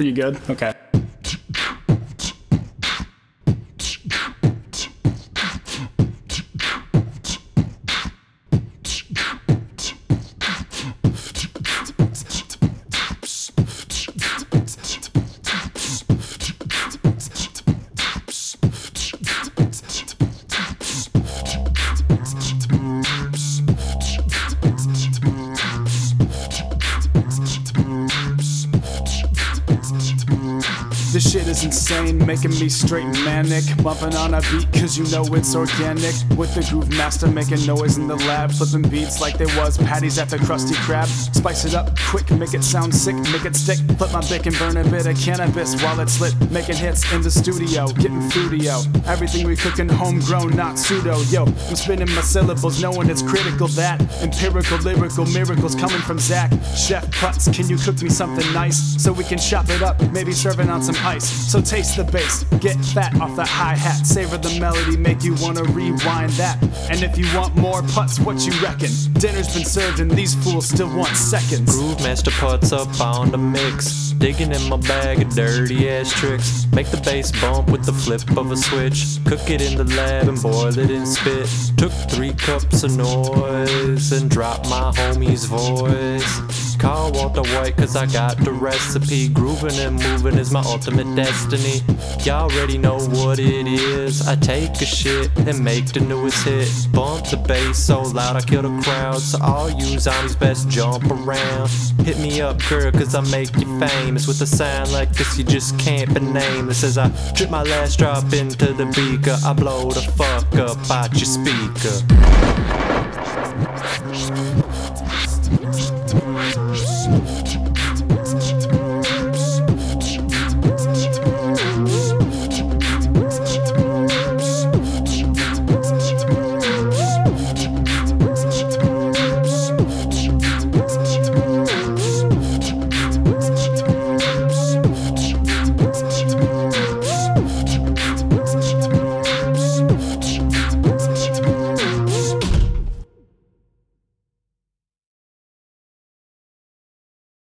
You good? Okay. This shit is insane, making me straight manic. Bumping on a beat, cause you know it's organic. With the Groove Masta making noise in the lab. Flipping beats like they was patties at the Krusty Krab. Spice it up quick, make it sound sick, make it stick. Flip my bick and burn a bit of cannabis while it's lit. Making hits in the studio, getting fruitio. Everything we cooking homegrown, not pseudo. Yo, I'm spinning my syllables, knowing it's critical that empirical, lyrical miracles coming from Zach. Chef Putz, can you cook me something nice so we can chop it up? Maybe serving on some ice. So taste the bass, get fat off that hi hat, savor the melody, make you wanna rewind that. And if you want more Putz, what you reckon? Dinner's been served and these fools still want seconds. Groove Masta Putz up on the mix. Digging in my bag of dirty ass tricks. Make the bass bump with the flip of a switch. Cook it in the lab and boil it in spit. Took three cups of noise and dropped my homie's voice. Call Walter White cause I got the recipe. Grooving and moving is my ultimate destiny. Y'all already know what it is. I take a shit and make the newest hit. Bump the bass so loud I kill the crowd. So all you zombies best jump around. Hit me up, girl, cause I make you famous. With a sound like this, you just can't be nameless. As I drip my last drop into the beaker, I blow the fuck up out your speaker. Joseph.